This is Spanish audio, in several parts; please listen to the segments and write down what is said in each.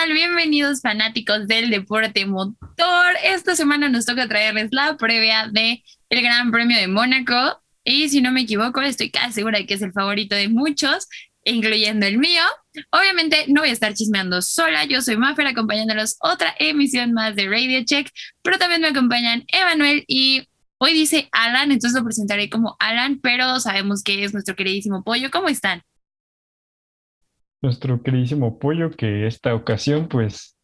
tal? Bienvenidos fanáticos del deporte motor. Esta semana nos toca traerles la previa de el Gran Premio de Mónaco y si no me equivoco, estoy casi segura de que es el favorito de muchos, incluyendo el mío. Obviamente no voy a estar chismeando sola, yo soy Maffer acompañándolos otra emisión más de Radio Check, pero también me acompañan Emanuel y hoy dice Alan, entonces lo presentaré como Alan, pero sabemos que es nuestro queridísimo pollo. ¿Cómo están? Nuestro queridísimo Pollo, que esta ocasión, pues,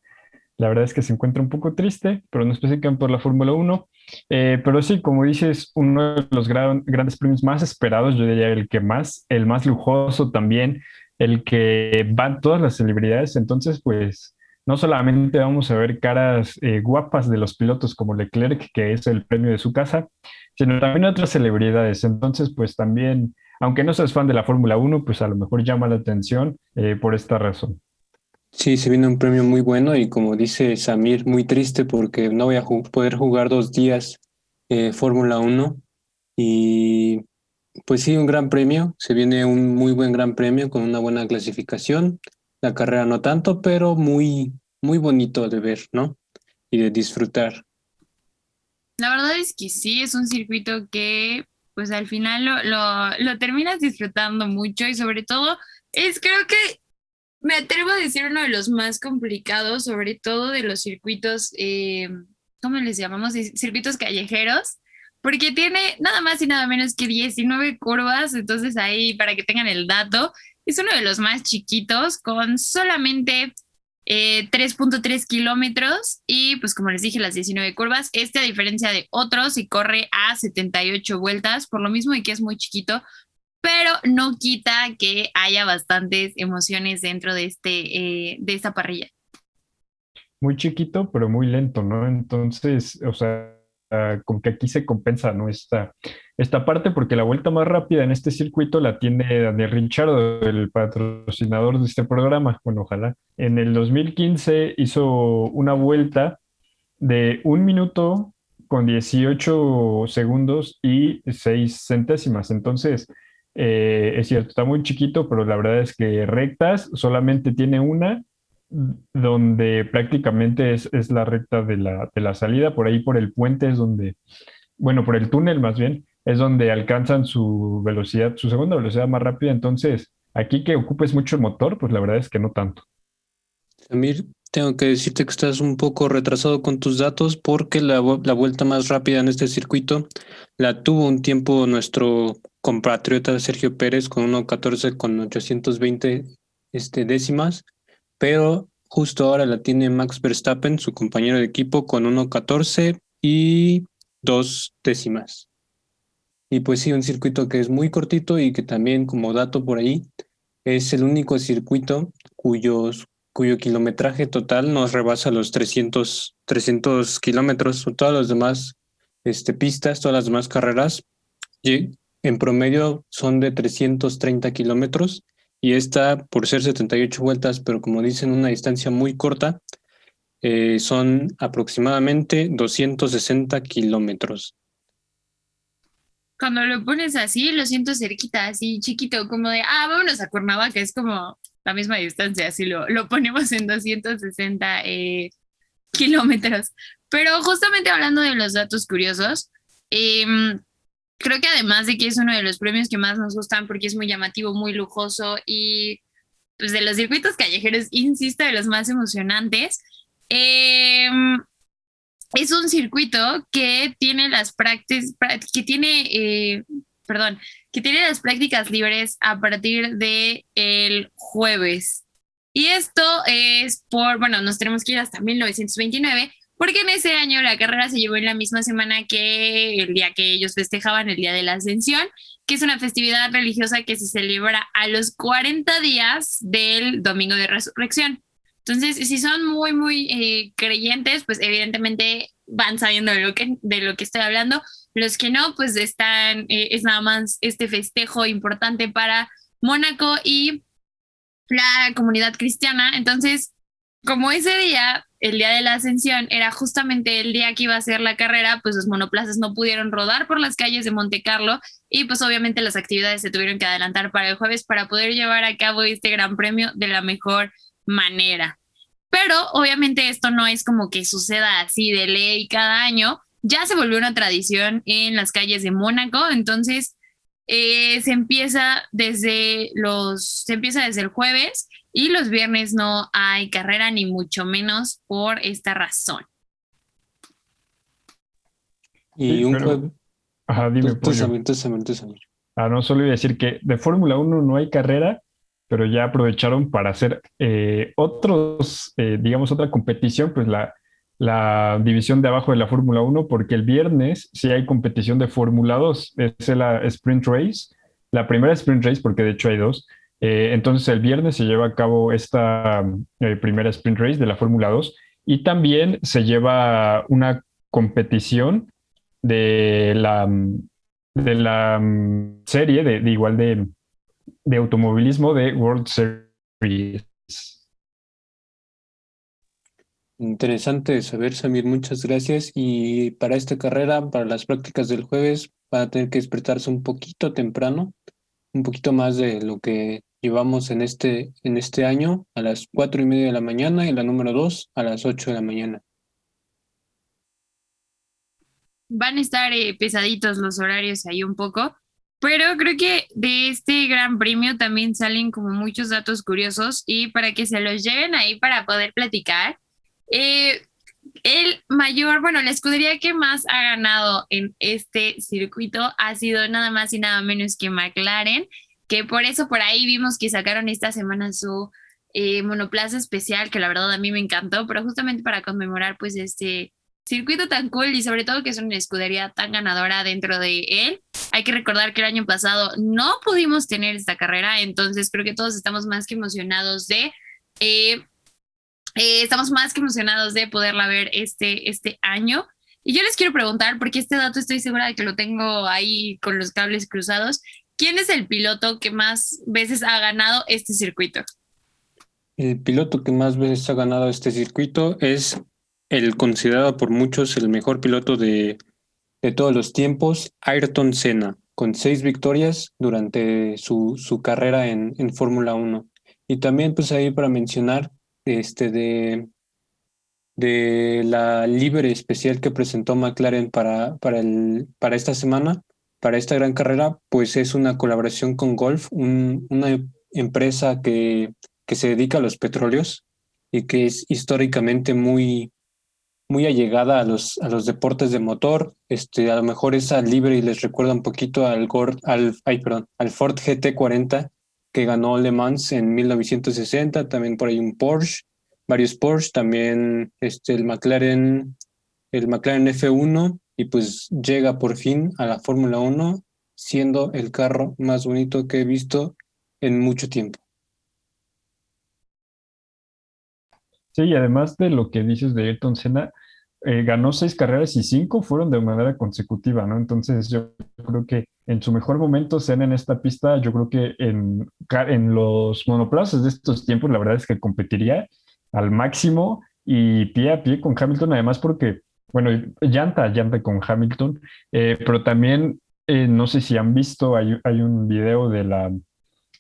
la verdad es que se encuentra un poco triste, pero no especifican por la Fórmula 1. Eh, pero sí, como dices, uno de los grandes premios más esperados, yo diría el que más, el más lujoso también, el que van todas las celebridades. Entonces, pues, no solamente vamos a ver caras eh, guapas de los pilotos como Leclerc, que es el premio de su casa, sino también otras celebridades. Entonces, pues también aunque no seas fan de la Fórmula 1, pues a lo mejor llama la atención eh, por esta razón. Sí, se viene un premio muy bueno y como dice Samir, muy triste porque no voy a poder jugar dos días eh, Fórmula 1 y pues sí, un gran premio, se viene un muy buen gran premio con una buena clasificación, la carrera no tanto, pero muy, muy bonito de ver, ¿no? Y de disfrutar. La verdad es que sí, es un circuito que pues al final lo, lo, lo terminas disfrutando mucho y sobre todo es creo que me atrevo a decir uno de los más complicados, sobre todo de los circuitos, eh, ¿cómo les llamamos? Circuitos callejeros, porque tiene nada más y nada menos que 19 curvas, entonces ahí para que tengan el dato, es uno de los más chiquitos con solamente 3.3 eh, kilómetros y pues como les dije las 19 curvas, este a diferencia de otros y corre a 78 vueltas, por lo mismo y que es muy chiquito, pero no quita que haya bastantes emociones dentro de, este, eh, de esta parrilla. Muy chiquito, pero muy lento, ¿no? Entonces, o sea, con que aquí se compensa, ¿no? Esta, esta parte, porque la vuelta más rápida en este circuito la tiene Daniel Richardo, el patrocinador de este programa. Bueno, ojalá. En el 2015 hizo una vuelta de un minuto con 18 segundos y 6 centésimas. Entonces, eh, es cierto, está muy chiquito, pero la verdad es que rectas solamente tiene una donde prácticamente es, la recta de la, de la, salida, por ahí por el puente es donde, bueno, por el túnel más bien, es donde alcanzan su velocidad, su segunda velocidad más rápida. Entonces, aquí que ocupes mucho el motor, pues la verdad es que no tanto. Samir, tengo que decirte que estás un poco retrasado con tus datos porque la, vuelta más rápida en este circuito la tuvo un tiempo nuestro compatriota Sergio Pérez con 1.14 con 820 este, décimas pero justo ahora la tiene Max Verstappen, su compañero de equipo, con 1.14 y dos décimas. Y pues sí, un circuito que es muy cortito y que también, como dato por ahí, es el único circuito cuyos, cuyo kilometraje total nos rebasa los 300, 300 kilómetros. Todas las demás este, pistas, todas las demás carreras, y en promedio son de 330 kilómetros y esta, por ser 78 vueltas, pero como dicen, una distancia muy corta, eh, son aproximadamente 260 kilómetros. Cuando lo pones así, lo siento cerquita, así chiquito, como de, ah, vámonos a Cuernavaca, es como la misma distancia, así lo, lo ponemos en 260 eh, kilómetros. Pero justamente hablando de los datos curiosos, eh, creo que además de que es uno de los premios que más nos gustan porque es muy llamativo, muy lujoso y pues de los circuitos callejeros, insisto, de los más emocionantes. Em, es un circuito que tiene las prácticas, que tiene, eh, perdón, que tiene las prácticas libres a partir de el jueves. Y esto es por, bueno, nos tenemos que ir hasta 1929 porque en ese año la carrera se llevó en la misma semana que el día que ellos festejaban el Día de la Ascensión, que es una festividad religiosa que se celebra a los 40 días del Domingo de Resurrección. Entonces, si son muy, muy eh, creyentes, pues evidentemente van sabiendo de lo, que, de lo que estoy hablando. Los que no, pues están, eh, es nada más este festejo importante para Mónaco y la comunidad cristiana. Entonces, como ese día el día de la ascensión era justamente el día que iba a ser la carrera, pues los monoplazas no pudieron rodar por las calles de Monte Carlo y pues obviamente las actividades se tuvieron que adelantar para el jueves para poder llevar a cabo este gran premio de la mejor manera. Pero obviamente esto no es como que suceda así de ley cada año. Ya se volvió una tradición en las calles de Mónaco, entonces eh, se empieza desde los, se empieza desde el jueves y los viernes no hay carrera ni mucho menos por esta razón. Y un jueves. Ajá, dime. Ah, no, solo iba a decir que de Fórmula 1 no hay carrera, pero ya aprovecharon para hacer eh, otros, eh, digamos, otra competición, pues la, la división de abajo de la Fórmula 1, porque el viernes sí hay competición de Fórmula 2, es la Sprint Race, la primera Sprint Race, porque de hecho hay dos. Eh, entonces el viernes se lleva a cabo esta primera Sprint Race de la Fórmula 2 y también se lleva una competición de la, de la serie de igual de, de automovilismo de World Series. Interesante saber, Samir, muchas gracias. Y para esta carrera, para las prácticas del jueves, va a tener que despertarse un poquito temprano, un poquito más de lo que llevamos en este, en este año, a las cuatro y media de la mañana y la número dos a las ocho de la mañana. Van a estar eh, pesaditos los horarios ahí un poco, pero creo que de este gran premio también salen como muchos datos curiosos y para que se los lleven ahí para poder platicar. Eh, el mayor, bueno, la escudería que más ha ganado en este circuito ha sido nada más y nada menos que McLaren, que por eso por ahí vimos que sacaron esta semana su eh, monoplaza especial, que la verdad a mí me encantó, pero justamente para conmemorar pues este circuito tan cool y sobre todo que es una escudería tan ganadora dentro de él. Hay que recordar que el año pasado no pudimos tener esta carrera, entonces creo que todos estamos más que emocionados de... Eh, eh, estamos más que emocionados de poderla ver este, este año. Y yo les quiero preguntar, porque este dato estoy segura de que lo tengo ahí con los cables cruzados, ¿quién es el piloto que más veces ha ganado este circuito? El piloto que más veces ha ganado este circuito es el considerado por muchos el mejor piloto de, todos los tiempos, Ayrton Senna, con seis victorias durante su, su carrera en, en Fórmula 1. Y también, pues ahí para mencionar, este de, de la libre especial que presentó McLaren para, para, el, para esta semana, para esta gran carrera, pues es una colaboración con Golf, una empresa que, que se dedica a los petróleos y que es históricamente muy, muy allegada a los, a los deportes de motor. Este, a lo mejor esa libre y les recuerda un poquito al, al, ay, perdón, al Ford GT40 que ganó Le Mans en 1960. También por ahí un Porsche, varios Porsche, también este, el McLaren, el McLaren F1 y pues llega por fin a la Fórmula 1 siendo el carro más bonito que he visto en mucho tiempo. Sí, y además de lo que dices de Ayrton Senna, eh, ganó seis carreras y cinco fueron de manera consecutiva, ¿no? Entonces yo creo que en su mejor momento Senna en esta pista, yo creo que en, en los monoplazas de estos tiempos, la verdad es que competiría al máximo y pie a pie con Hamilton, además porque, bueno, llanta, llanta con Hamilton, eh, pero también, eh, no sé si han visto, hay, hay un video de la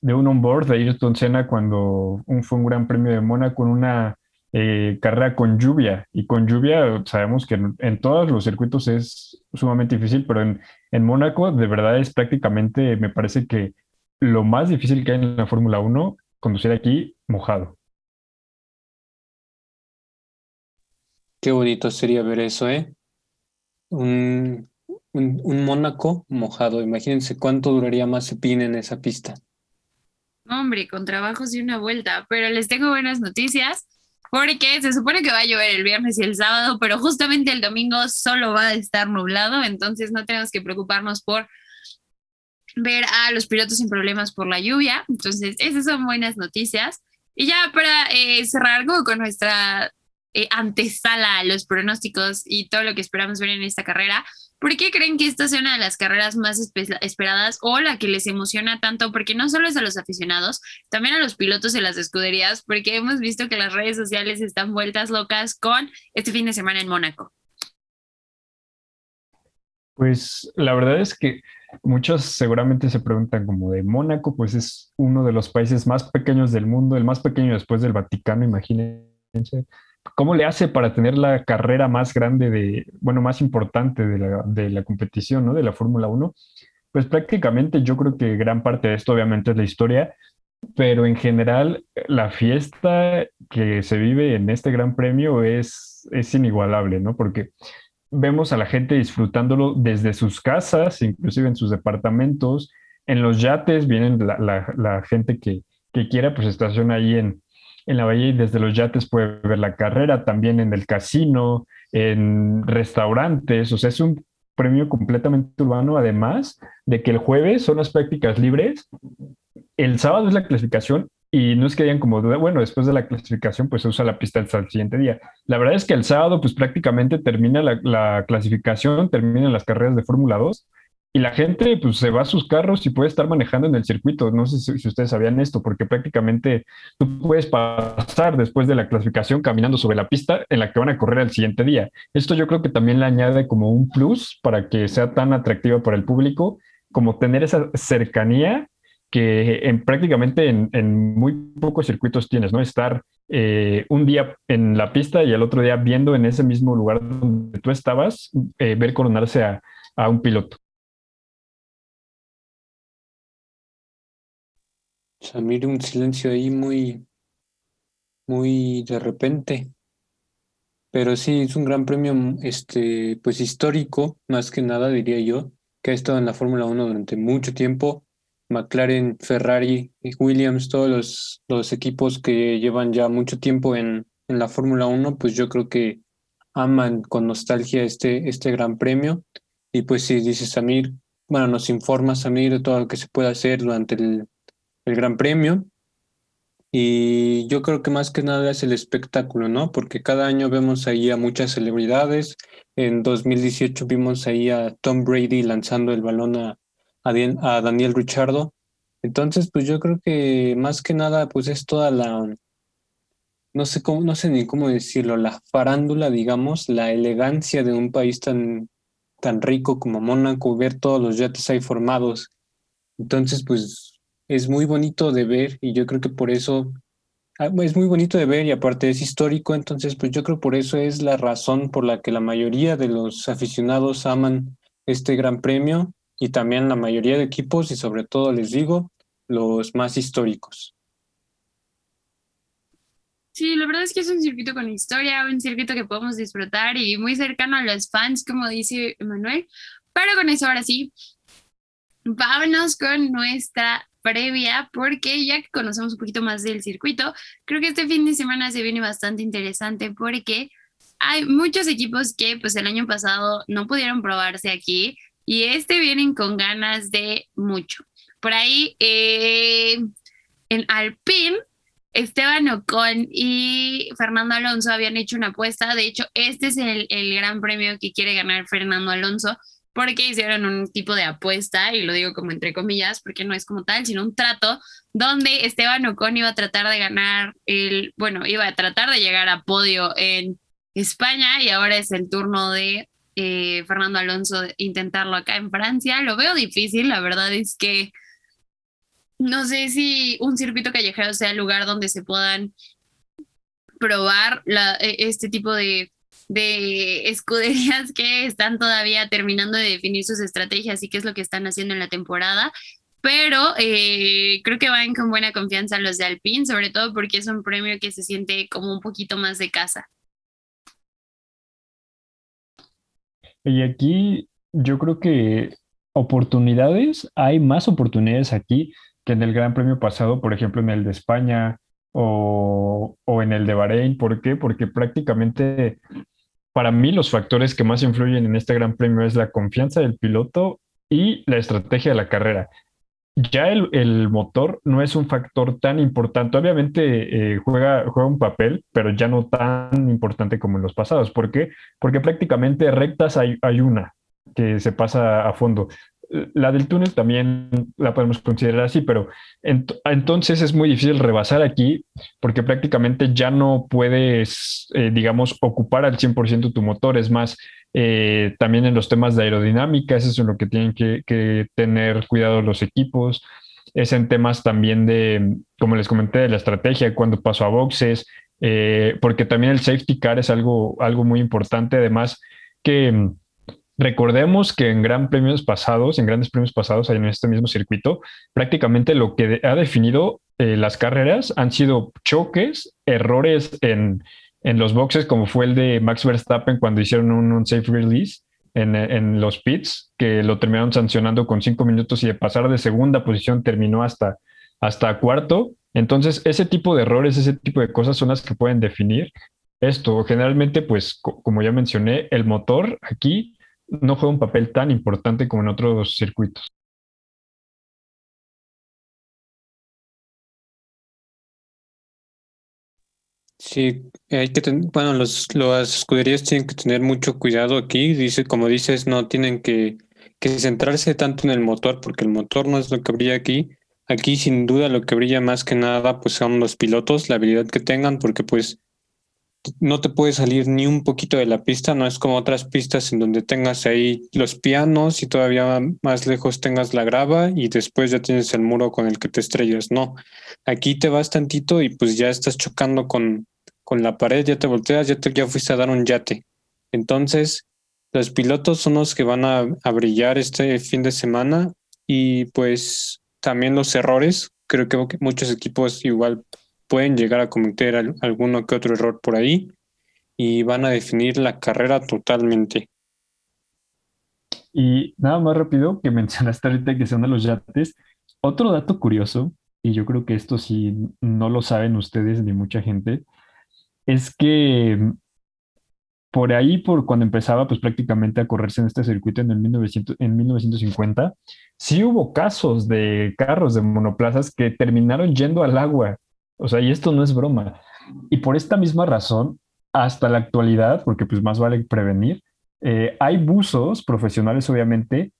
de un onboard de Ayrton Senna cuando un, fue un gran premio de Mónaco con una eh, carrera con lluvia. Y con lluvia sabemos que en, todos los circuitos es sumamente difícil, pero en, en Mónaco de verdad es prácticamente, me parece que lo más difícil que hay en la Fórmula 1, conducir aquí mojado. Qué bonito sería ver eso, ¿eh? Un, un, Mónaco mojado. Imagínense cuánto duraría más Cepín en esa pista. Hombre, con trabajos y una vuelta, pero les tengo buenas noticias porque se supone que va a llover el viernes y el sábado, pero justamente el domingo solo va a estar nublado, entonces no tenemos que preocuparnos por ver a los pilotos sin problemas por la lluvia. Entonces, esas son buenas noticias. Y ya para eh, cerrar con nuestra eh, antesala a los pronósticos y todo lo que esperamos ver en esta carrera, ¿Por qué creen que esta sea una de las carreras más esperadas o la que les emociona tanto? Porque no solo es a los aficionados, también a los pilotos y las escuderías, porque hemos visto que las redes sociales están vueltas locas con este fin de semana en Mónaco. Pues la verdad es que muchos seguramente se preguntan como de Mónaco, pues es uno de los países más pequeños del mundo, el más pequeño después del Vaticano, imagínense ¿Cómo le hace para tener la carrera más grande de, bueno, más importante de la, de la competición, ¿no? De la Fórmula 1. Pues prácticamente yo creo que gran parte de esto obviamente es la historia, pero en general la fiesta que se vive en este gran premio es, es inigualable, ¿no? Porque vemos a la gente disfrutándolo desde sus casas, inclusive en sus departamentos, en los yates, vienen la, la, gente que, que, quiera, pues estaciona ahí en, en la bahía y desde los yates puede ver la carrera, también en el casino, en restaurantes, o sea, es un premio completamente urbano, además de que el jueves son las prácticas libres, el sábado es la clasificación y no es que hayan como duda, bueno, después de la clasificación pues se usa la pista hasta el siguiente día. La verdad es que el sábado pues prácticamente termina la, la clasificación, terminan las carreras de Fórmula 2 y la gente pues se va a sus carros y puede estar manejando en el circuito. No sé si, ustedes sabían esto, porque prácticamente tú puedes pasar después de la clasificación caminando sobre la pista en la que van a correr el siguiente día. Esto yo creo que también le añade como un plus para que sea tan atractiva para el público, como tener esa cercanía que en, prácticamente en, muy pocos circuitos tienes, ¿no? Estar eh, un día en la pista y el otro día viendo en ese mismo lugar donde tú estabas, eh, ver coronarse a, a un piloto. Samir, un silencio ahí muy, muy de repente. Pero sí, es un gran premio, este, pues histórico, más que nada, diría yo, que ha estado en la Fórmula 1 durante mucho tiempo. McLaren, Ferrari, Williams, todos los, los equipos que llevan ya mucho tiempo en, en la Fórmula 1, pues yo creo que aman con nostalgia este, este gran premio. Y pues sí, dice Samir, bueno, nos informa Samir de todo lo que se puede hacer durante el, el Gran Premio. Y yo creo que más que nada es el espectáculo, ¿no? Porque cada año vemos ahí a muchas celebridades. En 2018 vimos ahí a Tom Brady lanzando el balón a, a, Daniel Richardo. Entonces, pues yo creo que más que nada, pues es toda la, no sé cómo, no sé ni cómo decirlo, la farándula, digamos, la elegancia de un país tan, tan rico como Mónaco, ver todos los yates ahí formados. Entonces, pues es muy bonito de ver y yo creo que por eso ah, es muy bonito de ver y aparte es histórico, entonces pues yo creo por eso es la razón por la que la mayoría de los aficionados aman este gran premio y también la mayoría de equipos y sobre todo les digo los más históricos. Sí, la verdad es que es un circuito con historia, un circuito que podemos disfrutar y muy cercano a los fans, como dice Manuel. Pero con eso ahora sí, vámonos con nuestra previa, porque ya que conocemos un poquito más del circuito, creo que este fin de semana se viene bastante interesante porque hay muchos equipos que pues el año pasado no pudieron probarse aquí y este vienen con ganas de mucho. Por ahí eh, en Alpine, Esteban Ocon y Fernando Alonso habían hecho una apuesta. De hecho, este es el, el gran premio que quiere ganar Fernando Alonso porque hicieron un tipo de apuesta, y lo digo como entre comillas, porque no es como tal, sino un trato donde Esteban Ocon iba a tratar de ganar el, bueno, iba a tratar de llegar a podio en España y ahora es el turno de eh, Fernando Alonso intentarlo acá en Francia. Lo veo difícil, la verdad es que no sé si un circuito callejero sea el lugar donde se puedan probar e, este tipo de de escuderías que están todavía terminando de definir sus estrategias y qué es lo que están haciendo en la temporada. Pero eh, creo que van con buena confianza los de Alpine, sobre todo porque es un premio que se siente como un poquito más de casa. Y aquí yo creo que oportunidades, hay más oportunidades aquí que en el Gran Premio pasado, por ejemplo, en el de España o, o en el de Bahrein. ¿Por qué? Porque prácticamente para mí los factores que más influyen en este gran premio es la confianza del piloto y la estrategia de la carrera. Ya el, motor no es un factor tan importante, obviamente eh, juega, juega un papel, pero ya no tan importante como en los pasados. ¿Por qué? Porque prácticamente rectas hay, hay una que se pasa a fondo la del túnel también la podemos considerar así, pero entonces es muy difícil rebasar aquí porque prácticamente ya no puedes, eh, digamos, ocupar al 100% tu motor. Es más, eh, también en los temas de aerodinámica, eso es en lo que tienen que, que, tener cuidado los equipos. Es en temas también de, como les comenté, de la estrategia, cuando paso a boxes, eh, porque también el safety car es algo, algo muy importante. Además, que recordemos que en gran premios pasados, en grandes premios pasados, en este mismo circuito, prácticamente lo que ha definido eh, las carreras han sido choques, errores en, en, los boxes, como fue el de Max Verstappen cuando hicieron un, un safe release. En, en, los pits, que lo terminaron sancionando con cinco minutos y de pasar de segunda posición terminó hasta, hasta cuarto. Entonces, ese tipo de errores, ese tipo de cosas son las que pueden definir esto. Generalmente, pues, como ya mencioné, el motor aquí no juega un papel tan importante como en otros circuitos. Sí, hay que tener, bueno, los, las escuderías tienen que tener mucho cuidado aquí. Dice, como dices, no tienen que, que centrarse tanto en el motor, porque el motor no es lo que brilla aquí, Aquí sin duda lo que brilla más que nada pues son los pilotos, la habilidad que tengan, porque pues no te puedes salir ni un poquito de la pista, no es como otras pistas en donde tengas ahí los pianos y todavía más lejos tengas la grava y después ya tienes el muro con el que te estrellas. No, aquí te vas tantito y pues ya estás chocando con, con la pared, ya te volteas, ya, te, ya fuiste a dar un yate. Entonces, los pilotos son los que van a, a brillar este fin de semana y pues también los errores. Creo que muchos equipos igual pueden llegar a cometer alguno que otro error por ahí y van a definir la carrera totalmente. Y nada más rápido que mencionaste ahorita que son de los yates. Otro dato curioso, y yo creo que esto sí no lo saben ustedes ni mucha gente, es que por ahí, por cuando empezaba pues prácticamente a correrse en este circuito en, el 1900, en 1950, sí hubo casos de carros de monoplazas que terminaron yendo al agua. O sea, y esto no es broma. Y por esta misma razón, hasta la actualidad, porque pues más vale prevenir, eh, hay buzos profesionales obviamente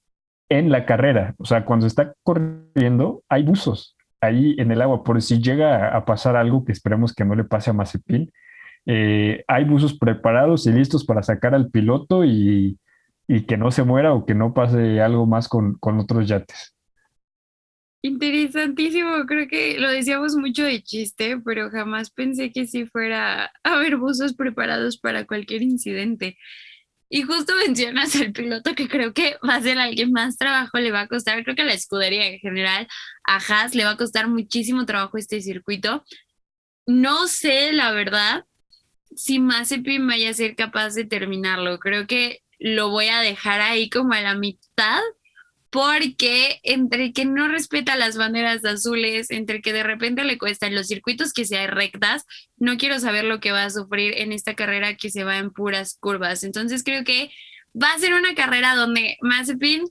en la carrera. O sea, cuando está corriendo, hay buzos ahí en el agua. Por si llega a pasar algo que esperemos que no le pase a Mazepin, eh, hay buzos preparados y listos para sacar al piloto y, que no se muera o que no pase algo más con, con otros yates. Interesantísimo, creo que lo decíamos mucho de chiste, pero jamás pensé que si fuera a haber buzos preparados para cualquier incidente. Y justo mencionas el piloto que creo que va a ser alguien más trabajo le va a costar, creo que a la escudería en general, a Haas le va a costar muchísimo trabajo este circuito. No sé, la verdad, si Mazepin vaya a ser capaz de terminarlo. Creo que lo voy a dejar ahí como a la mitad, porque entre que no respeta las banderas azules, entre que de repente le cuesta en los circuitos que sean rectas, no quiero saber lo que va a sufrir en esta carrera que se va en puras curvas. Entonces creo que va a ser una carrera donde Mazepin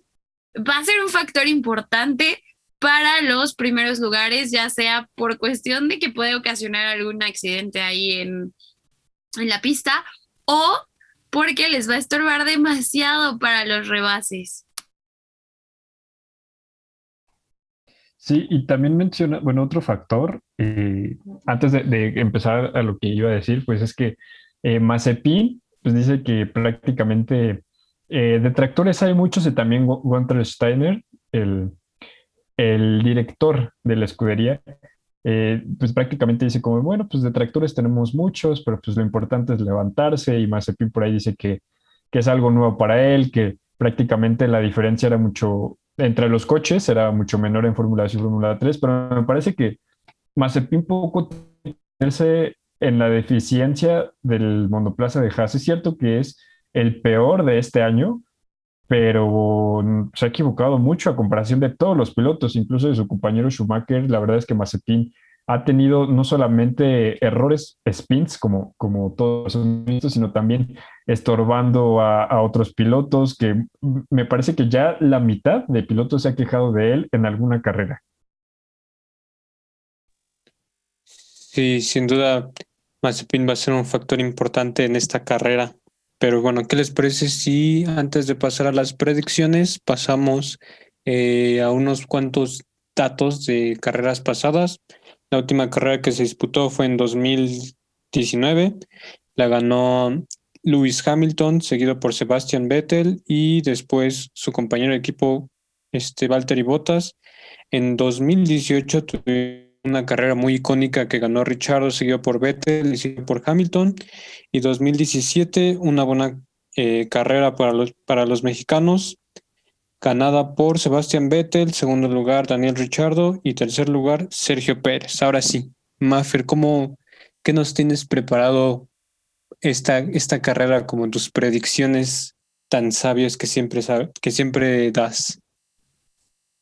va a ser un factor importante para los primeros lugares, ya sea por cuestión de que puede ocasionar algún accidente ahí en, en la pista o porque les va a estorbar demasiado para los rebases. Sí, y también menciona, bueno, otro factor, eh, antes de, empezar a lo que iba a decir, pues es que eh, pues dice que prácticamente eh, detractores hay muchos y también Gunter Steiner, el, el director de la escudería, eh, pues prácticamente dice como, bueno, pues detractores tenemos muchos, pero pues lo importante es levantarse y Mazepin por ahí dice que, que es algo nuevo para él, que prácticamente la diferencia era mucho, entre los coches era mucho menor en Fórmula 2 y Fórmula 3, pero me parece que Mazepin poco en la deficiencia del monoplaza de Haas. Es cierto que es el peor de este año, pero se ha equivocado mucho a comparación de todos los pilotos, incluso de su compañero Schumacher. La verdad es que Mazepin ha tenido no solamente errores spins, como, como todos visto, sino también estorbando a, otros pilotos, que me parece que ya la mitad de pilotos se ha quejado de él en alguna carrera. Sí, sin duda, Mazepin va a ser un factor importante en esta carrera. Pero bueno, ¿qué les parece si antes de pasar a las predicciones pasamos eh, a unos cuantos datos de carreras pasadas? La última carrera que se disputó fue en 2019. La ganó Lewis Hamilton, seguido por Sebastian Vettel y después su compañero de equipo, este, Valtteri Bottas. En 2018 tuvimos una carrera muy icónica que ganó Richard, seguido por Vettel y seguido por Hamilton. Y 2017, una buena eh, carrera para los, para los mexicanos, ganada por Sebastián Vettel, segundo lugar Daniel Richardo y tercer lugar Sergio Pérez. Ahora sí, Maffer, ¿cómo, ¿qué nos tienes preparado esta, esta carrera como tus predicciones tan sabias que siempre, que siempre das?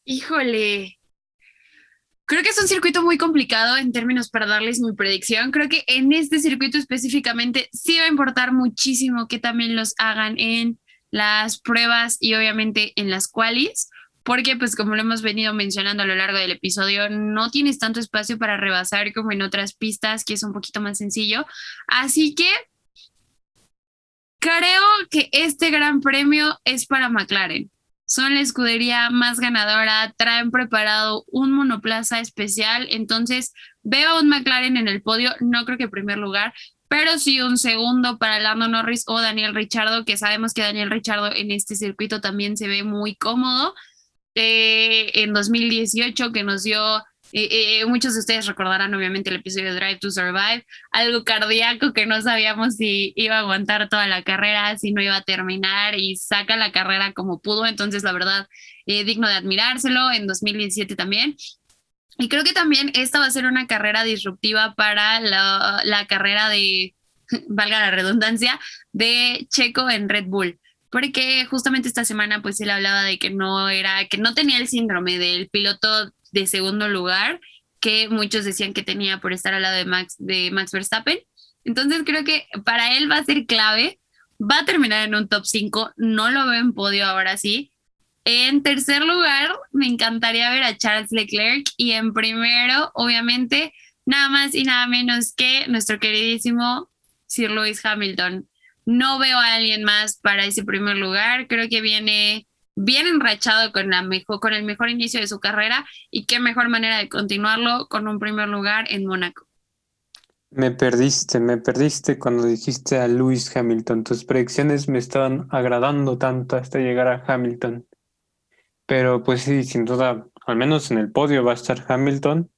Híjole, Creo que es un circuito muy complicado en términos para darles mi predicción. Creo que en este circuito específicamente sí va a importar muchísimo que también los hagan en las pruebas y obviamente en las qualis, porque pues como lo hemos venido mencionando a lo largo del episodio, no tienes tanto espacio para rebasar como en otras pistas, que es un poquito más sencillo. Así que creo que este gran premio es para McLaren son la escudería más ganadora, traen preparado un monoplaza especial, entonces veo a un McLaren en el podio, no creo que en primer lugar, pero sí un segundo para Lando Norris o Daniel Richardo, que sabemos que Daniel Richardo en este circuito también se ve muy cómodo. Eh, en 2018 que nos dio eh, muchos de ustedes recordarán obviamente el episodio de Drive to Survive, algo cardíaco que no sabíamos si iba a aguantar toda la carrera, si no iba a terminar y saca la carrera como pudo, entonces la verdad, eh, digno de admirárselo, en 2017 también. Y creo que también esta va a ser una carrera disruptiva para la, la carrera de, valga la redundancia, de Checo en Red Bull porque justamente esta semana pues él hablaba de que no era, que no tenía el síndrome del piloto de segundo lugar que muchos decían que tenía por estar al lado de Max, de Max Verstappen. Entonces creo que para él va a ser clave. Va a terminar en un top 5. No lo veo en podio ahora sí. En tercer lugar, me encantaría ver a Charles Leclerc. Y en primero, obviamente, nada más y nada menos que nuestro queridísimo Sir Lewis Hamilton. No veo a alguien más para ese primer lugar. Creo que viene bien enrachado con, la mejor, con el mejor inicio de su carrera y qué mejor manera de continuarlo con un primer lugar en Mónaco. Me perdiste, me perdiste cuando dijiste a Lewis Hamilton. Tus predicciones me estaban agradando tanto hasta llegar a Hamilton. Pero pues sí, sin duda, al menos en el podio va a estar Hamilton.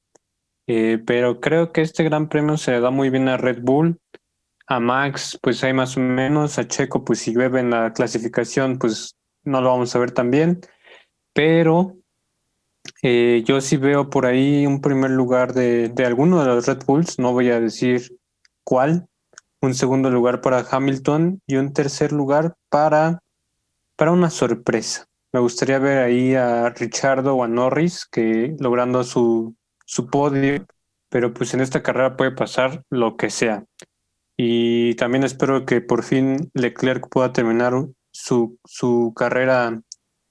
Eh, pero creo que este gran premio se le da muy bien a Red Bull. A Max, pues hay más o menos. A Checo, pues si llueve en la clasificación, pues no lo vamos a ver también, pero eh, yo sí veo por ahí un primer lugar de, de alguno de los Red Bulls, no voy a decir cuál, un segundo lugar para Hamilton y un tercer lugar para, para una sorpresa. Me gustaría ver ahí a Richardo o a Norris que logrando su, su podio, pero pues en esta carrera puede pasar lo que sea. Y también espero que por fin Leclerc pueda terminar su, su carrera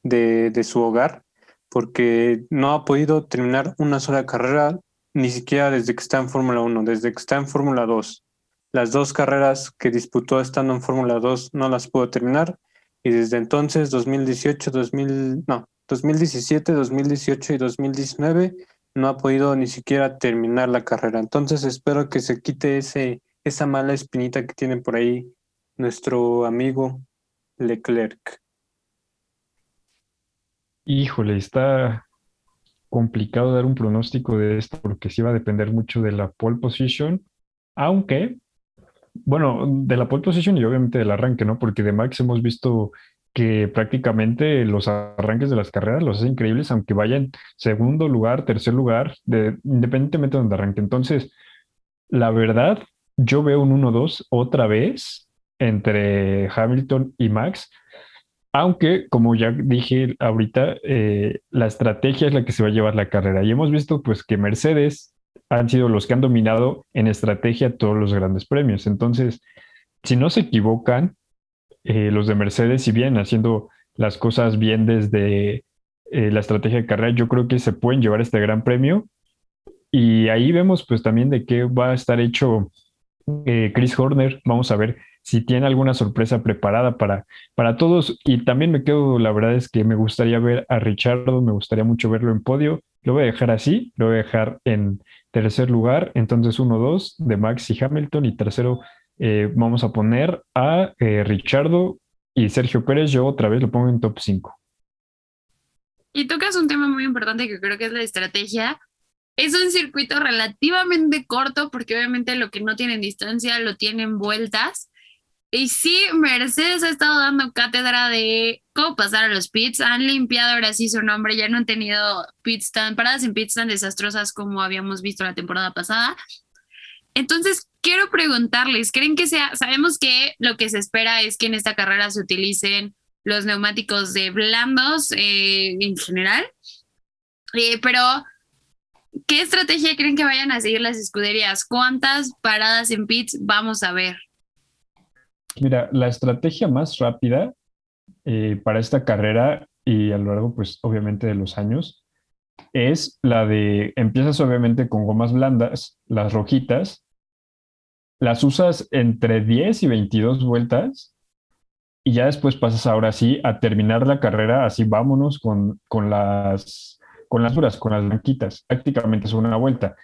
de, de, su hogar, porque no ha podido terminar una sola carrera, ni siquiera desde que está en Fórmula 1, desde que está en Fórmula 2. Las dos carreras que disputó estando en Fórmula 2 no las pudo terminar y desde entonces 2018, 2000, no, 2017, 2018 y 2019 no ha podido ni siquiera terminar la carrera. Entonces espero que se quite ese, esa mala espinita que tiene por ahí nuestro amigo Leclerc. Híjole, está complicado dar un pronóstico de esto porque sí va a depender mucho de la pole position, aunque, bueno, de la pole position y obviamente del arranque, ¿no? Porque de Max hemos visto que prácticamente los arranques de las carreras los hace increíbles, aunque vayan segundo lugar, tercer lugar, de, independientemente de donde arranque. Entonces, la verdad, yo veo un 1-2 otra vez entre Hamilton y Max. Aunque, como ya dije ahorita, eh, la estrategia es la que se va a llevar la carrera. Y hemos visto pues que Mercedes han sido los que han dominado en estrategia todos los grandes premios. Entonces, si no se equivocan, eh, los de Mercedes, si vienen haciendo las cosas bien desde eh, la estrategia de carrera, yo creo que se pueden llevar este gran premio. Y ahí vemos pues también de qué va a estar hecho Chris Horner. Vamos a ver si tiene alguna sorpresa preparada para, para todos. Y también me quedo, la verdad es que me gustaría ver a Richardo, me gustaría mucho verlo en podio. Lo voy a dejar así, lo voy a dejar en tercer lugar, entonces 1-2 de Max y Hamilton y tercero eh, vamos a poner a eh, Richardo y Sergio Pérez, yo otra vez lo pongo en top 5. Y tocas un tema muy importante que creo que es la estrategia. Es un circuito relativamente corto porque obviamente lo que no tienen distancia lo tienen vueltas. Y sí, Mercedes ha estado dando cátedra de cómo pasar a los pits. Han limpiado ahora sí su nombre. Ya no han tenido pits tan, paradas en pits tan desastrosas como habíamos visto la temporada pasada. Entonces, quiero preguntarles, ¿creen que sea, sabemos que lo que se espera es que en esta carrera se utilicen los neumáticos de blandos eh, en general, eh, pero ¿qué estrategia creen que vayan a seguir las escuderías? ¿Cuántas paradas en pits vamos a ver? Mira, la estrategia más rápida eh, para esta carrera y a lo largo, pues obviamente de los años, es la de, empiezas obviamente con gomas blandas, las rojitas, las usas entre 10 y 22 vueltas y ya después pasas ahora sí a terminar la carrera, así vámonos con, con las, con las duras, con las blanquitas, prácticamente es una vuelta.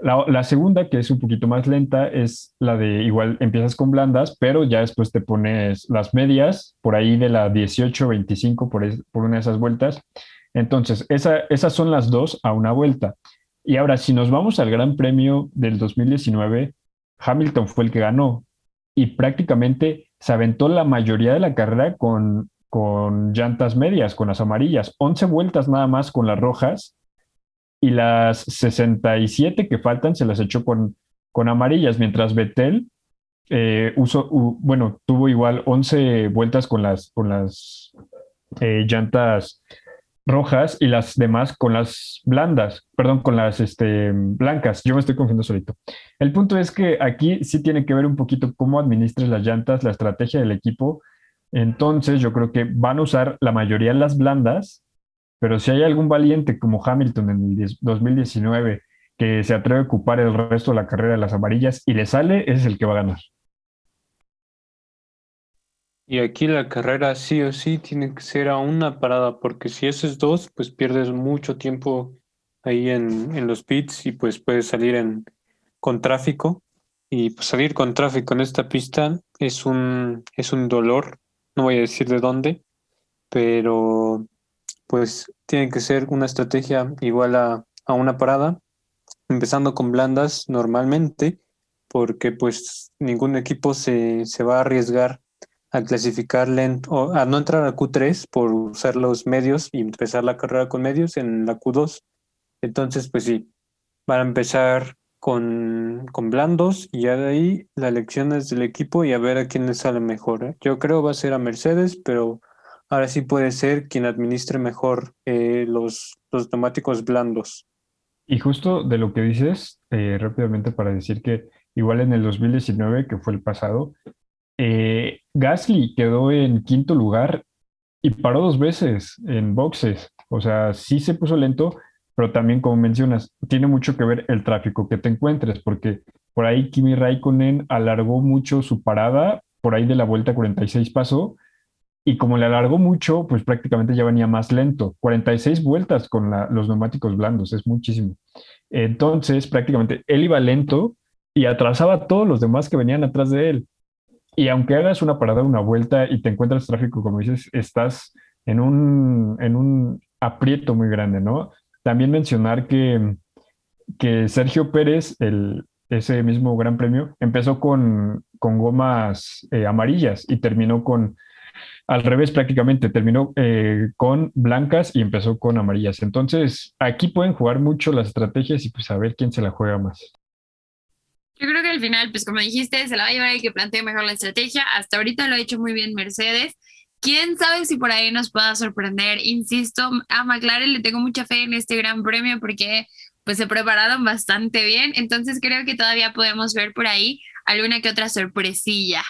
La, segunda, que es un poquito más lenta, es la de igual empiezas con blandas, pero ya después te pones las medias, por ahí de la 18-25 por, por una de esas vueltas. Entonces, esa, esas son las dos a una vuelta. Y ahora, si nos vamos al Gran Premio del 2019, Hamilton fue el que ganó y prácticamente se aventó la mayoría de la carrera con, con llantas medias, con las amarillas, 11 vueltas nada más con las rojas y las 67 que faltan se las echó con, con amarillas, mientras Vettel eh, bueno, tuvo igual 11 vueltas con las, con las eh, llantas rojas y las demás con las blandas, perdón, con las este, blancas. Yo me estoy confundiendo solito. El punto es que aquí sí tiene que ver un poquito cómo administres las llantas, la estrategia del equipo. Entonces yo creo que van a usar la mayoría las blandas pero si hay algún valiente como Hamilton en el 2019 que se atreve a ocupar el resto de la carrera de las amarillas y le sale, ese es el que va a ganar. Y aquí la carrera sí o sí tiene que ser a una parada, porque si es dos, pues pierdes mucho tiempo ahí en, en los pits y pues puedes salir en, con tráfico. Y pues salir con tráfico en esta pista es un, es un dolor, no voy a decir de dónde, pero pues tiene que ser una estrategia igual a, una parada, empezando con blandas normalmente, porque pues ningún equipo se, va a arriesgar a clasificar lento, a no entrar a Q3 por usar los medios y empezar la carrera con medios en la Q2. Entonces, pues sí, van a empezar con, con blandos y ya de ahí la elección es del equipo y a ver a quién le sale mejor. ¿eh? Yo creo va a ser a Mercedes, pero ahora sí puede ser quien administre mejor eh, los, los neumáticos blandos. Y justo de lo que dices, eh, rápidamente para decir que igual en el 2019, que fue el pasado, eh, Gasly quedó en quinto lugar y paró dos veces en boxes. O sea, sí se puso lento, pero también, como mencionas, tiene mucho que ver el tráfico que te encuentres, porque por ahí Kimi Raikkonen alargó mucho su parada, por ahí de la vuelta 46 pasó, y como le alargó mucho, pues prácticamente ya venía más lento. 46 vueltas con los neumáticos blandos, es muchísimo. Entonces, prácticamente él iba lento y atrasaba a todos los demás que venían atrás de él. Y aunque hagas una parada, una vuelta y te encuentras tráfico, como dices, estás en un, en un aprieto muy grande, ¿no? También mencionar que, que Sergio Pérez, el, ese mismo gran premio, empezó con, con gomas eh, amarillas y terminó con al revés prácticamente, terminó eh, con blancas y empezó con amarillas. Entonces, aquí pueden jugar mucho las estrategias y pues a ver quién se la juega más. Yo creo que al final, pues como dijiste, se la va a llevar el que plantee mejor la estrategia. Hasta ahorita lo ha hecho muy bien Mercedes. Quién sabe si por ahí nos pueda sorprender. Insisto, a McLaren le tengo mucha fe en este gran premio porque pues se prepararon bastante bien. Entonces creo que todavía podemos ver por ahí alguna que otra sorpresilla.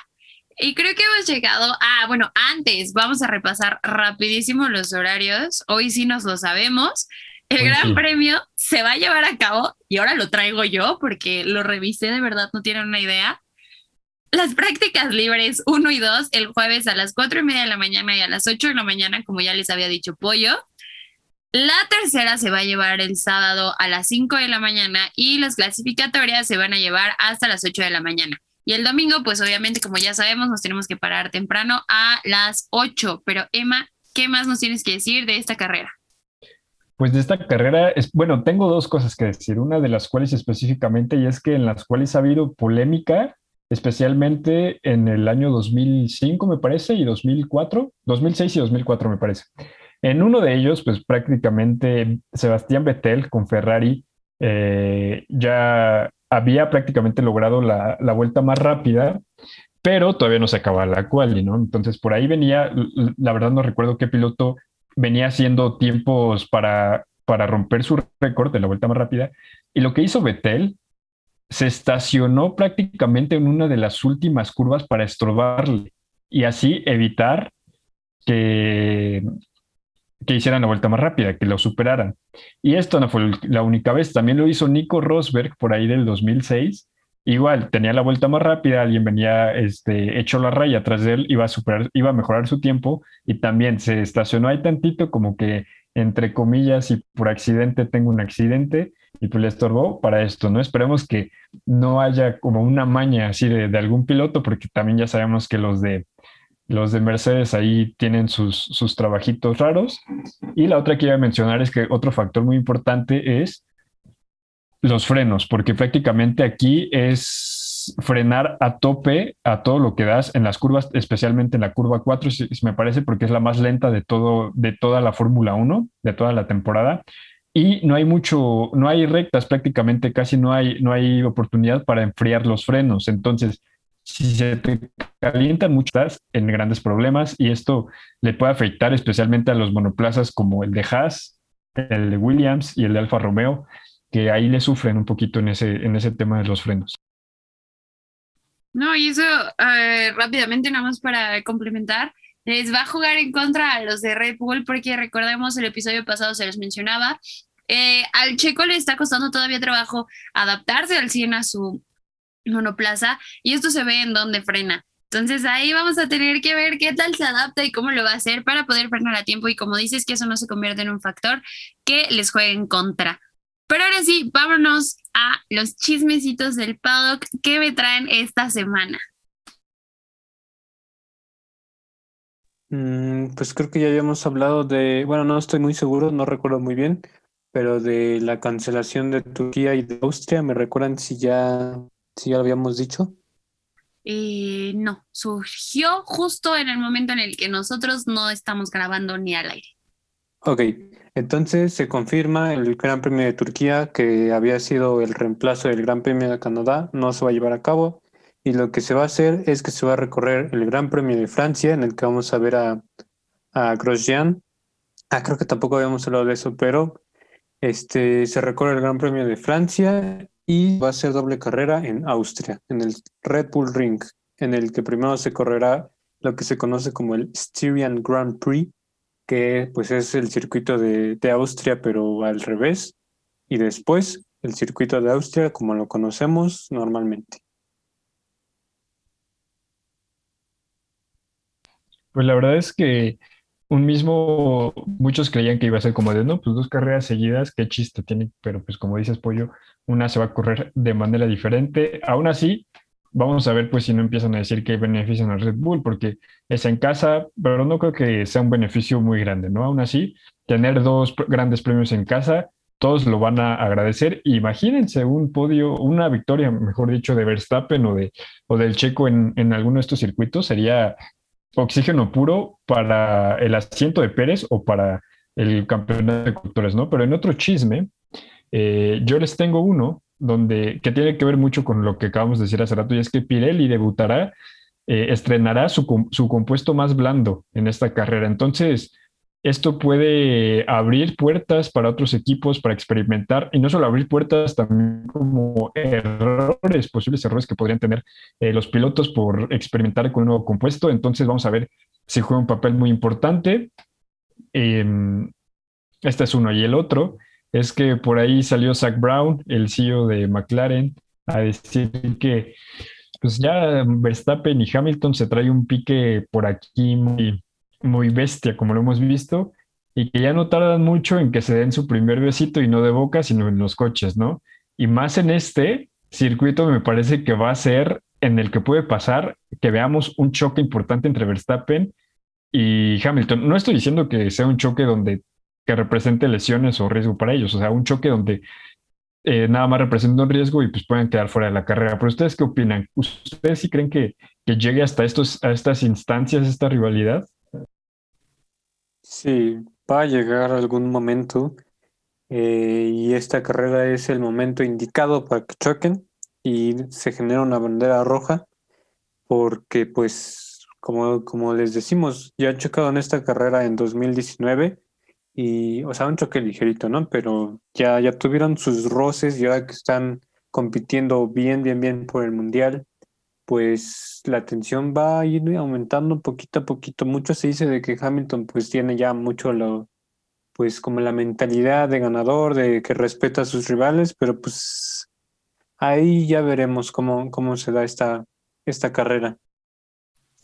Y creo que hemos llegado a, bueno, antes vamos a repasar rapidísimo los horarios. Hoy sí nos lo sabemos. El Gran Premio se va a llevar a cabo y ahora lo traigo yo porque lo revisé, de verdad no tienen una idea. Las prácticas libres 1 y 2 el jueves a las 4 y media de la mañana y a las 8 de la mañana, como ya les había dicho Pollo. La tercera se va a llevar el sábado a las 5 de la mañana y las clasificatorias se van a llevar hasta las 8 de la mañana. Y el domingo, pues obviamente, como ya sabemos, nos tenemos que parar temprano a las 8. Pero Emma, ¿qué más nos tienes que decir de esta carrera? Pues de esta carrera, es, bueno, tengo dos cosas que decir. Una de las cuales específicamente, y es que en las cuales ha habido polémica, especialmente en el año 2005, me parece, y 2004, 2006 y 2004, me parece. En uno de ellos, pues prácticamente Sebastián Vettel con Ferrari eh, ya había prácticamente logrado la, la, vuelta más rápida, pero todavía no se acaba la quali, ¿no? Entonces por ahí venía, la verdad no recuerdo qué piloto venía haciendo tiempos para, para romper su récord de la vuelta más rápida, y lo que hizo Vettel se estacionó prácticamente en una de las últimas curvas para estorbarle y así evitar que, que hicieran la vuelta más rápida, que lo superaran. Y esto no fue la única vez, también lo hizo Nico Rosberg por ahí del 2006. Igual, tenía la vuelta más rápida, alguien venía este, hecho la raya atrás de él, iba a superar, iba a mejorar su tiempo y también se estacionó ahí tantito como que entre comillas y por accidente tengo un accidente y pues le estorbó para esto, ¿no? Esperemos que no haya como una maña así de, de algún piloto porque también ya sabemos que los de los de Mercedes ahí tienen sus, sus trabajitos raros. Y la otra que iba a mencionar es que otro factor muy importante es los frenos, porque prácticamente aquí es frenar a tope a todo lo que das en las curvas, especialmente en la curva 4, me parece, porque es la más lenta de, todo, de toda la Fórmula 1, de toda la temporada. Y no hay mucho, no hay rectas prácticamente, casi no hay, no hay oportunidad para enfriar los frenos. Entonces, si se te calientan mucho, estás en grandes problemas y esto le puede afectar especialmente a los monoplazas como el de Haas, el de Williams y el de Alfa Romeo, que ahí le sufren un poquito en ese, en ese tema de los frenos. No, y eso eh, rápidamente, nada más para complementar, les va a jugar en contra a los de Red Bull porque recordemos el episodio pasado se les mencionaba, eh, al checo le está costando todavía trabajo adaptarse al 100 a su monoplaza y esto se ve en donde frena. Entonces ahí vamos a tener que ver qué tal se adapta y cómo lo va a hacer para poder frenar a tiempo y como dices que eso no se convierte en un factor que les juegue en contra. Pero ahora sí, vámonos a los chismecitos del paddock que me traen esta semana. Mm, pues creo que ya habíamos hablado de, bueno, no estoy muy seguro, no recuerdo muy bien, pero de la cancelación de Turquía y de Austria, ¿me recuerdan si ya ¿Sí ya lo habíamos dicho? Eh, no, surgió justo en el momento en el que nosotros no estamos grabando ni al aire. Ok, entonces se confirma el Gran Premio de Turquía, que había sido el reemplazo del Gran Premio de Canadá, no se va a llevar a cabo. Y lo que se va a hacer es que se va a recorrer el Gran Premio de Francia, en el que vamos a ver a, a Grosjean. Ah, creo que tampoco habíamos hablado de eso, pero este, se recorre el Gran Premio de Francia y va a ser doble carrera en Austria, en el Red Bull Ring, en el que primero se correrá lo que se conoce como el Styrian Grand Prix, que pues es el circuito de, de Austria pero al revés, y después el circuito de Austria como lo conocemos normalmente. Pues la verdad es que un mismo, muchos creían que iba a ser como de, no, pues dos carreras seguidas, qué chiste tiene, pero pues como dices, Pollo, una se va a correr de manera diferente. Aún así, vamos a ver pues si no empiezan a decir que benefician a Red Bull, porque es en casa, pero no creo que sea un beneficio muy grande, ¿no? Aún así, tener dos grandes premios en casa, todos lo van a agradecer. Imagínense un podio, una victoria, mejor dicho, de Verstappen o, de, o del Checo en, en alguno de estos circuitos, sería oxígeno puro para el asiento de Pérez o para el campeonato de cultores, ¿no? Pero en otro chisme, eh, yo les tengo uno donde, que tiene que ver mucho con lo que acabamos de decir hace rato, y es que Pirelli debutará, eh, estrenará su, su, compuesto más blando en esta carrera. Entonces, esto puede abrir puertas para otros equipos para experimentar, y no solo abrir puertas, también como errores, posibles errores que podrían tener eh, los pilotos por experimentar con un nuevo compuesto. Entonces, vamos a ver si juega un papel muy importante. Em, este es uno y el otro es que por ahí salió Zach Brown, el CEO de McLaren, a decir que pues ya Verstappen y Hamilton se trae un pique por aquí muy, muy bestia, como lo hemos visto, y que ya no tardan mucho en que se den su primer besito y no de boca, sino en los coches, ¿no? Y más en este circuito me parece que va a ser en el que puede pasar que veamos un choque importante entre Verstappen y Hamilton. No estoy diciendo que sea un choque donde que represente lesiones o riesgo para ellos. O sea, un choque donde eh, nada más representa un riesgo y pues pueden quedar fuera de la carrera. Pero ustedes qué opinan? ¿Ustedes sí creen que, que llegue hasta estos, a estas instancias esta rivalidad? Sí, va a llegar algún momento eh, y esta carrera es el momento indicado para que choquen y se genera una bandera roja porque pues como, como les decimos, ya han chocado en esta carrera en 2019 y, o sea, un choque ligerito, ¿no? Pero ya, ya tuvieron sus roces y ahora que están compitiendo bien, bien, bien por el Mundial, pues la tensión va a ir aumentando poquito a poquito. Mucho se dice de que Hamilton pues tiene ya mucho lo, pues como la mentalidad de ganador, de que respeta a sus rivales, pero pues ahí ya veremos cómo, cómo se da esta, esta carrera.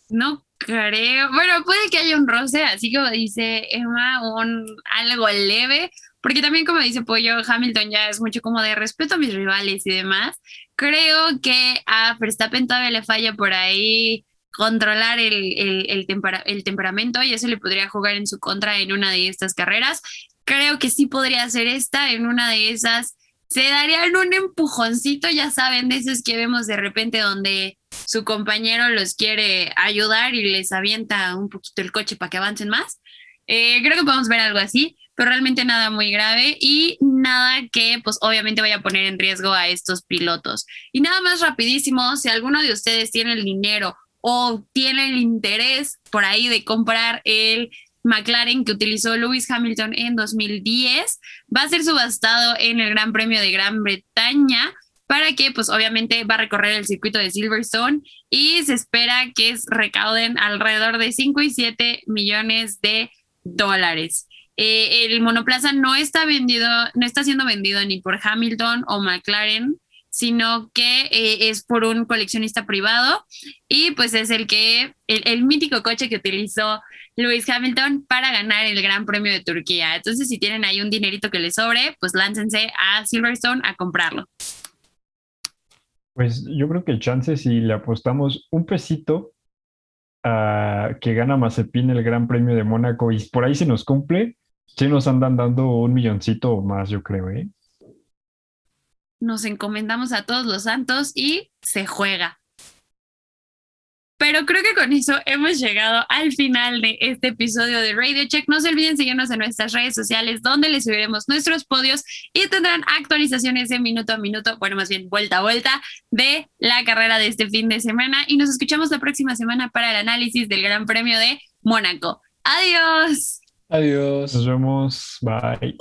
No creo. Bueno, puede que haya un roce, así como dice Emma, un algo leve, porque también como dice Pollo, Hamilton ya es mucho como de respeto a mis rivales y demás. Creo que a Verstappen todavía le falla por ahí controlar el, el, el, el temperamento y eso le podría jugar en su contra en una de estas carreras. Creo que sí podría ser esta en una de esas. Se darían un empujoncito, ya saben, de esos que vemos de repente donde su compañero los quiere ayudar y les avienta un poquito el coche para que avancen más. Eh, creo que podemos ver algo así, pero realmente nada muy grave y nada que pues obviamente vaya a poner en riesgo a estos pilotos. Y nada más rapidísimo, si alguno de ustedes tiene el dinero o tiene el interés por ahí de comprar el McLaren que utilizó Lewis Hamilton en 2010, va a ser subastado en el Gran Premio de Gran Bretaña para que pues obviamente va a recorrer el circuito de Silverstone y se espera que recauden alrededor de 5 y 7 millones de dólares. Eh, el monoplaza no está vendido, no está siendo vendido ni por Hamilton o McLaren, sino que eh, es por un coleccionista privado y pues es el que, el, mítico coche que utilizó Lewis Hamilton para ganar el Gran Premio de Turquía. Entonces, si tienen ahí un dinerito que les sobre, pues láncense a Silverstone a comprarlo. Pues yo creo que el chance si le apostamos un pesito a que gana Mazepin el Gran Premio de Mónaco y por ahí se nos cumple, sí nos andan dando un milloncito o más, yo creo, ¿eh? Nos encomendamos a todos los santos y se juega. Pero creo que con eso hemos llegado al final de este episodio de Radio Check. No se olviden seguirnos en nuestras redes sociales donde les subiremos nuestros podios y tendrán actualizaciones de minuto a minuto, bueno, más bien vuelta a vuelta de la carrera de este fin de semana. Y nos escuchamos la próxima semana para el análisis del Gran Premio de Mónaco. Adiós. Adiós. Nos vemos. Bye.